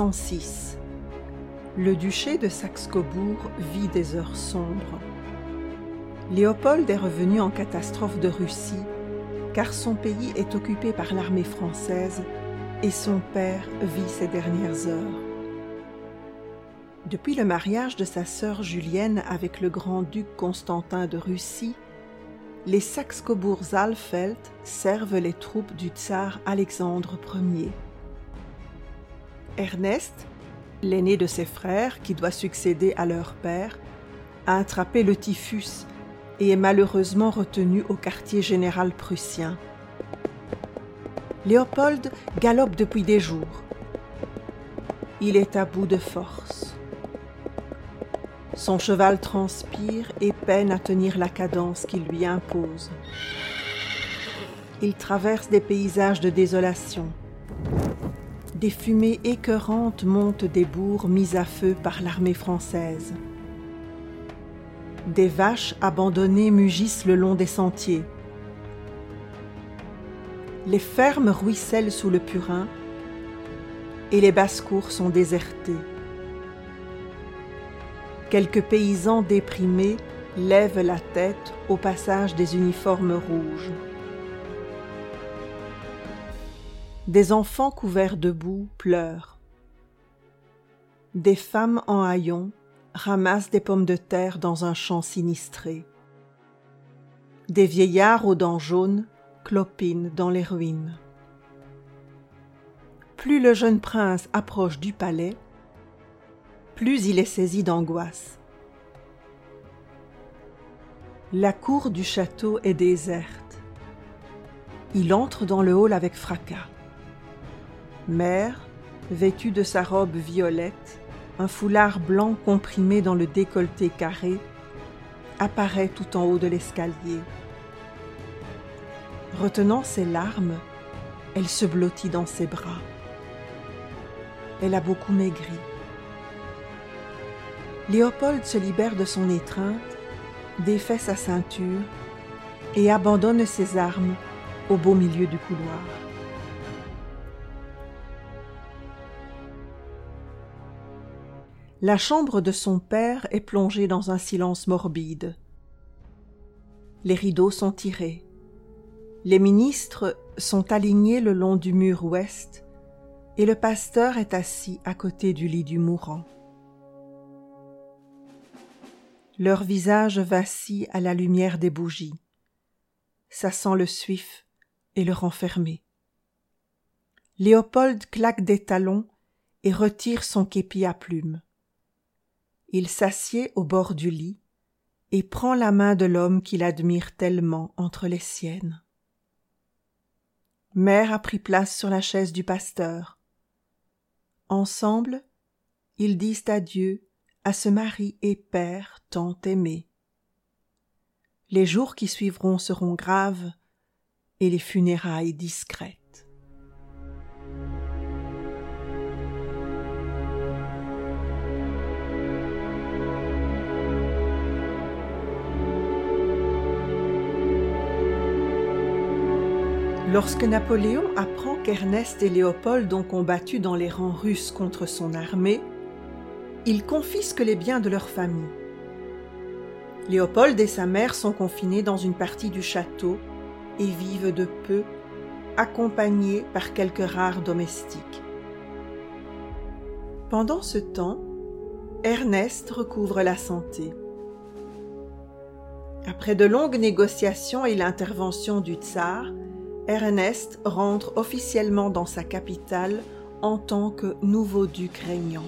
1706. Le duché de Saxe-Cobourg vit des heures sombres. Léopold est revenu en catastrophe de Russie car son pays est occupé par l'armée française et son père vit ses dernières heures. Depuis le mariage de sa sœur Julienne avec le grand-duc Constantin de Russie, les Saxe-Cobourg-Saalfeld servent les troupes du tsar Alexandre Ier. Ernest, l'aîné de ses frères qui doit succéder à leur père, a attrapé le typhus et est malheureusement retenu au quartier général prussien. Léopold galope depuis des jours. Il est à bout de force. Son cheval transpire et peine à tenir la cadence qu'il lui impose. Il traverse des paysages de désolation. Des fumées écœurantes montent des bourgs mis à feu par l'armée française. Des vaches abandonnées mugissent le long des sentiers. Les fermes ruissellent sous le purin et les basses-cours sont désertées. Quelques paysans déprimés lèvent la tête au passage des uniformes rouges. Des enfants couverts de boue pleurent. Des femmes en haillons ramassent des pommes de terre dans un champ sinistré. Des vieillards aux dents jaunes clopinent dans les ruines. Plus le jeune prince approche du palais, plus il est saisi d'angoisse. La cour du château est déserte. Il entre dans le hall avec fracas. Mère, vêtue de sa robe violette, un foulard blanc comprimé dans le décolleté carré, apparaît tout en haut de l'escalier. Retenant ses larmes, elle se blottit dans ses bras. Elle a beaucoup maigri. Léopold se libère de son étreinte, défait sa ceinture et abandonne ses armes au beau milieu du couloir. La chambre de son père est plongée dans un silence morbide. Les rideaux sont tirés. Les ministres sont alignés le long du mur ouest et le pasteur est assis à côté du lit du mourant. Leurs visages vacillent à la lumière des bougies. Ça sent le suif et le renfermé. Léopold claque des talons et retire son képi à plumes. Il s'assied au bord du lit et prend la main de l'homme qu'il admire tellement entre les siennes. Mère a pris place sur la chaise du pasteur. Ensemble, ils disent adieu à ce mari et père tant aimé. Les jours qui suivront seront graves et les funérailles discrètes. Lorsque Napoléon apprend qu'Ernest et Léopold ont combattu dans les rangs russes contre son armée, ils confisquent les biens de leur famille. Léopold et sa mère sont confinés dans une partie du château et vivent de peu, accompagnés par quelques rares domestiques. Pendant ce temps, Ernest recouvre la santé. Après de longues négociations et l'intervention du tsar, Ernest rentre officiellement dans sa capitale en tant que nouveau duc régnant.